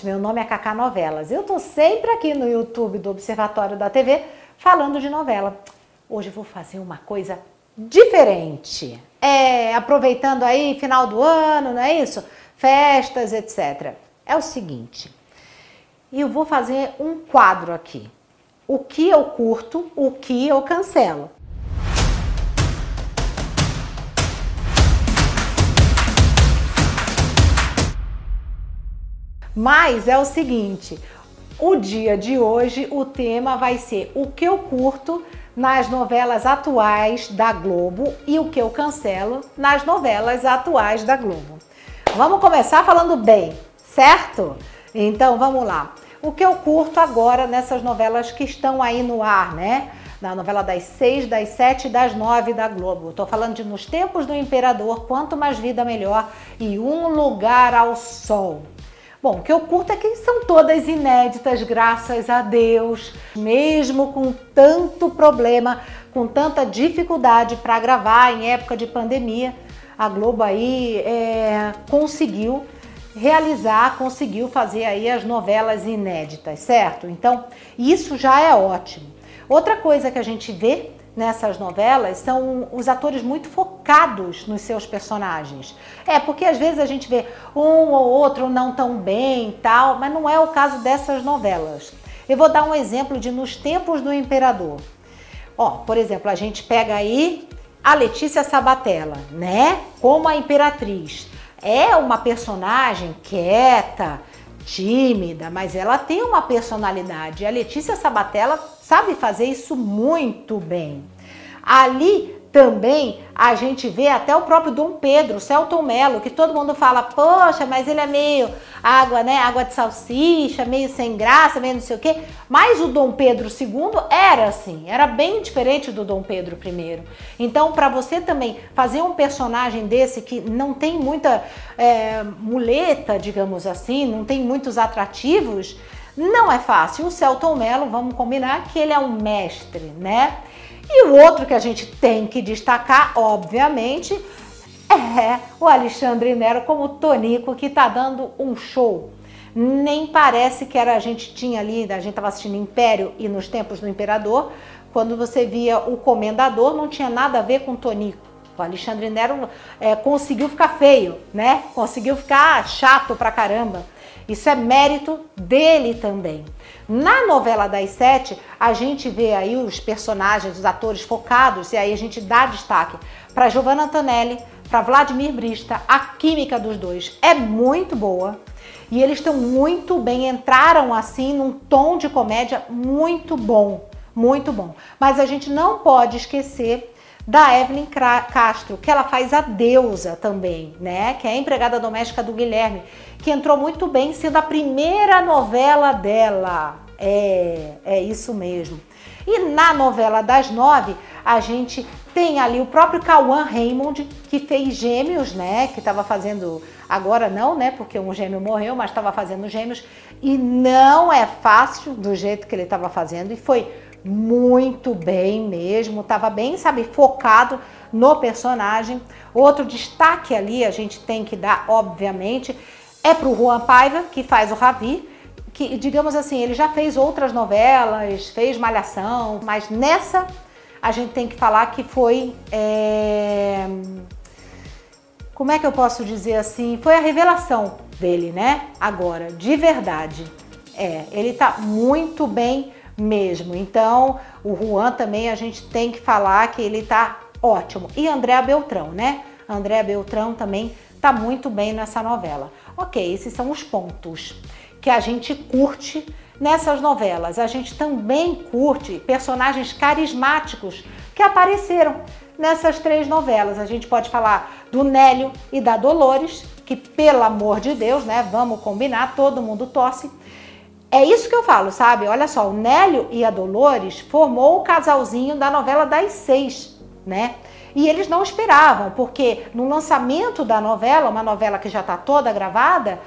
seguinte, meu nome é Cacá Novelas. Eu tô sempre aqui no YouTube do Observatório da TV falando de novela. Hoje eu vou fazer uma coisa diferente. É, aproveitando aí final do ano, não é isso? Festas, etc. É o seguinte, eu vou fazer um quadro aqui. O que eu curto, o que eu cancelo. Mas é o seguinte, o dia de hoje o tema vai ser o que eu curto nas novelas atuais da Globo e o que eu cancelo nas novelas atuais da Globo. Vamos começar falando bem, certo? Então vamos lá. O que eu curto agora nessas novelas que estão aí no ar, né? Na novela das seis, das sete e das nove da Globo. Estou falando de Nos Tempos do Imperador, Quanto Mais Vida Melhor e Um Lugar ao Sol. Bom, o que eu curto é que são todas inéditas, graças a Deus, mesmo com tanto problema, com tanta dificuldade para gravar em época de pandemia, a Globo aí é, conseguiu realizar, conseguiu fazer aí as novelas inéditas, certo? Então, isso já é ótimo. Outra coisa que a gente vê nessas novelas são os atores muito focados nos seus personagens. É, porque às vezes a gente vê um ou outro não tão bem tal, mas não é o caso dessas novelas. Eu vou dar um exemplo de Nos Tempos do Imperador. Ó, por exemplo, a gente pega aí a Letícia Sabatella, né? Como a imperatriz. É uma personagem quieta, tímida, mas ela tem uma personalidade. A Letícia Sabatella sabe fazer isso muito bem. Ali também a gente vê até o próprio Dom Pedro, Celton Mello, que todo mundo fala, poxa, mas ele é meio água, né? Água de salsicha, meio sem graça, meio não sei o quê. Mas o Dom Pedro II era assim, era bem diferente do Dom Pedro I. Então, para você também fazer um personagem desse que não tem muita é, muleta, digamos assim, não tem muitos atrativos, não é fácil. O Celton Mello, vamos combinar que ele é um mestre, né? E o outro que a gente tem que destacar, obviamente, é o Alexandre Nero como Tonico, que tá dando um show. Nem parece que era a gente tinha ali, a gente estava assistindo Império e nos tempos do Imperador, quando você via o Comendador, não tinha nada a ver com Tonico. O Alexandre Nero é, conseguiu ficar feio, né? Conseguiu ficar chato pra caramba. Isso é mérito dele também. Na novela das sete, a gente vê aí os personagens, os atores focados, e aí a gente dá destaque para Giovanna Antonelli, para Vladimir Brista. A química dos dois é muito boa. E eles estão muito bem, entraram assim num tom de comédia muito bom, muito bom. Mas a gente não pode esquecer da Evelyn Castro, que ela faz a deusa também, né? Que é a empregada doméstica do Guilherme, que entrou muito bem, sendo a primeira novela dela. É, é isso mesmo. E na novela das nove, a gente tem ali o próprio Cauã Raymond, que fez Gêmeos, né? Que estava fazendo. Agora não, né? Porque um gêmeo morreu, mas estava fazendo Gêmeos. E não é fácil do jeito que ele estava fazendo. E foi muito bem mesmo, estava bem, sabe, focado no personagem. Outro destaque ali a gente tem que dar, obviamente, é para o Juan Paiva, que faz o Ravi, que, digamos assim, ele já fez outras novelas, fez Malhação, mas nessa a gente tem que falar que foi. É... Como é que eu posso dizer assim? Foi a revelação dele, né? Agora, de verdade. É, ele tá muito bem mesmo. Então, o Juan também a gente tem que falar que ele tá ótimo. E Andréa Beltrão, né? Andréa Beltrão também tá muito bem nessa novela. Ok, esses são os pontos que a gente curte nessas novelas. A gente também curte personagens carismáticos que apareceram nessas três novelas. A gente pode falar do Nélio e da Dolores, que pelo amor de Deus, né, vamos combinar, todo mundo torce é isso que eu falo, sabe? Olha só, o Nélio e a Dolores formou o casalzinho da novela das seis, né? E eles não esperavam, porque no lançamento da novela, uma novela que já está toda gravada,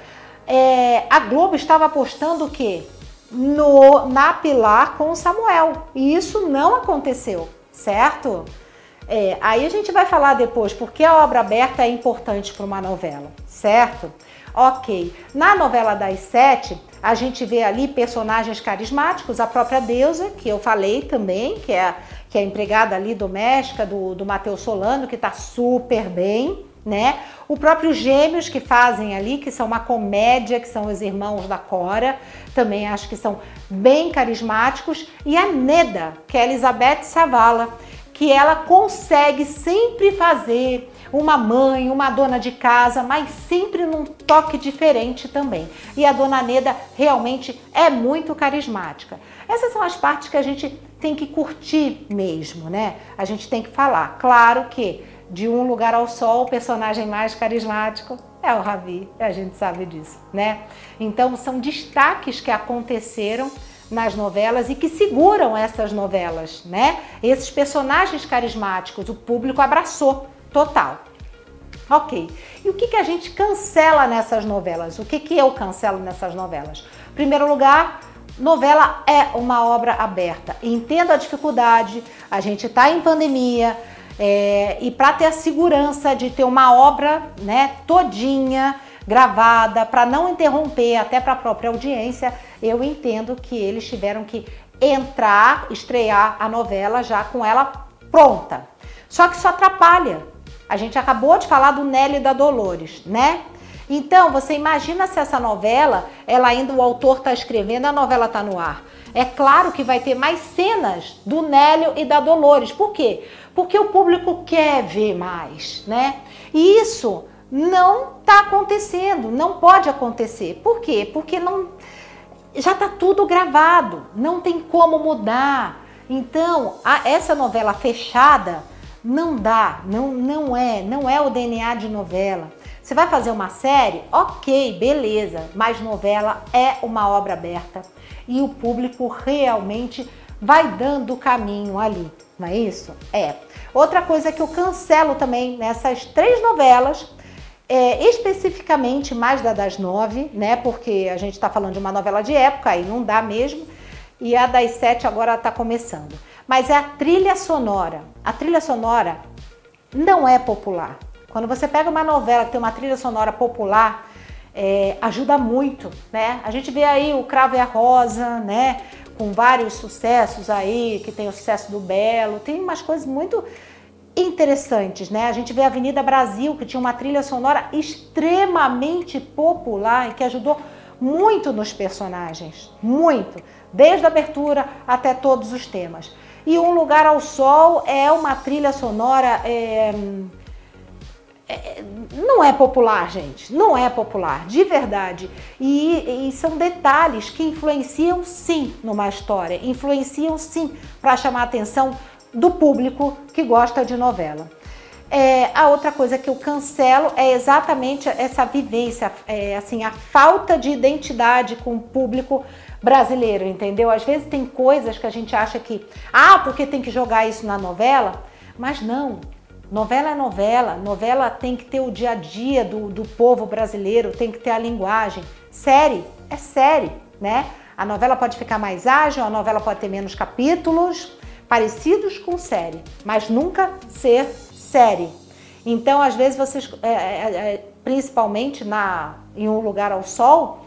é, a Globo estava apostando o quê? No, na Pilar com o Samuel. E isso não aconteceu, certo? É, aí a gente vai falar depois porque a obra aberta é importante para uma novela, certo? Ok. Na novela das sete, a gente vê ali personagens carismáticos, a própria deusa, que eu falei também, que é, que é empregada ali doméstica do, do Matheus Solano, que tá super bem né? O próprio Gêmeos que fazem ali, que são uma comédia, que são os irmãos da Cora, também acho que são bem carismáticos. E a Neda, que é a Elizabeth Savala, que ela consegue sempre fazer uma mãe, uma dona de casa, mas sempre num toque diferente também. E a dona Neda realmente é muito carismática. Essas são as partes que a gente tem que curtir mesmo, né? A gente tem que falar. Claro que de Um Lugar ao Sol, o personagem mais carismático é o Ravi, a gente sabe disso, né? Então são destaques que aconteceram nas novelas e que seguram essas novelas, né? Esses personagens carismáticos, o público abraçou total. Ok. E o que, que a gente cancela nessas novelas? O que, que eu cancelo nessas novelas? Em primeiro lugar, novela é uma obra aberta. Entendo a dificuldade, a gente está em pandemia, é, e para ter a segurança de ter uma obra né, todinha gravada, para não interromper até para a própria audiência, eu entendo que eles tiveram que entrar, estrear a novela já com ela pronta. Só que isso atrapalha. A gente acabou de falar do Nelly e da Dolores, né? Então, você imagina se essa novela, ela ainda o autor está escrevendo, a novela está no ar. É claro que vai ter mais cenas do Nélio e da Dolores. Por quê? Porque o público quer ver mais, né? E isso não está acontecendo, não pode acontecer. Por quê? Porque não já está tudo gravado, não tem como mudar. Então, a, essa novela fechada não dá, não, não é, não é o DNA de novela. Você vai fazer uma série? Ok, beleza, mas novela é uma obra aberta e o público realmente vai dando o caminho ali, não é isso? É. Outra coisa que eu cancelo também nessas três novelas, é, especificamente mais da das nove, né? Porque a gente está falando de uma novela de época, aí não dá mesmo, e a das sete agora está começando. Mas é a trilha sonora. A trilha sonora não é popular. Quando você pega uma novela que tem uma trilha sonora popular, é, ajuda muito, né? A gente vê aí o Cravo e a Rosa, né? Com vários sucessos aí, que tem o sucesso do Belo, tem umas coisas muito interessantes, né? A gente vê a Avenida Brasil, que tinha uma trilha sonora extremamente popular e que ajudou muito nos personagens, muito, desde a abertura até todos os temas. E Um Lugar ao Sol é uma trilha sonora é, é, não é popular, gente. Não é popular, de verdade. E, e, são detalhes que influenciam sim numa história, influenciam sim para chamar a atenção do público que gosta de novela. É, a outra coisa que eu cancelo é exatamente essa vivência, é, assim, a falta de identidade com o público brasileiro, entendeu? Às vezes tem coisas que a gente acha que, ah, porque tem que jogar isso na novela, mas não. Novela é novela, novela tem que ter o dia a dia do, do povo brasileiro, tem que ter a linguagem. Série é série, né? A novela pode ficar mais ágil, a novela pode ter menos capítulos, parecidos com série, mas nunca ser série. Então, às vezes, vocês, é, é, é principalmente na, em Um Lugar ao Sol,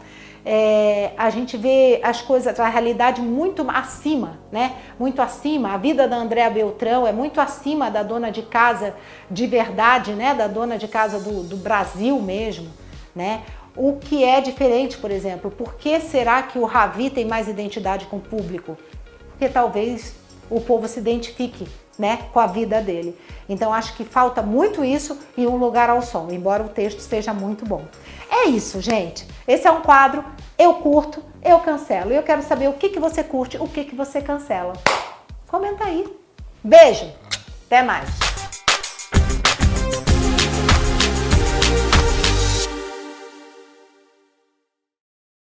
é, a gente vê as coisas, a realidade muito acima, né? Muito acima. A vida da Andréa Beltrão é muito acima da dona de casa de verdade, né? Da dona de casa do, do Brasil mesmo, né? O que é diferente, por exemplo, por que será que o Ravi tem mais identidade com o público? Porque talvez o povo se identifique né, com a vida dele. Então acho que falta muito isso em um lugar ao som, embora o texto seja muito bom. É isso, gente. Esse é um quadro, eu curto, eu cancelo. E eu quero saber o que, que você curte, o que, que você cancela. Comenta aí. Beijo, até mais.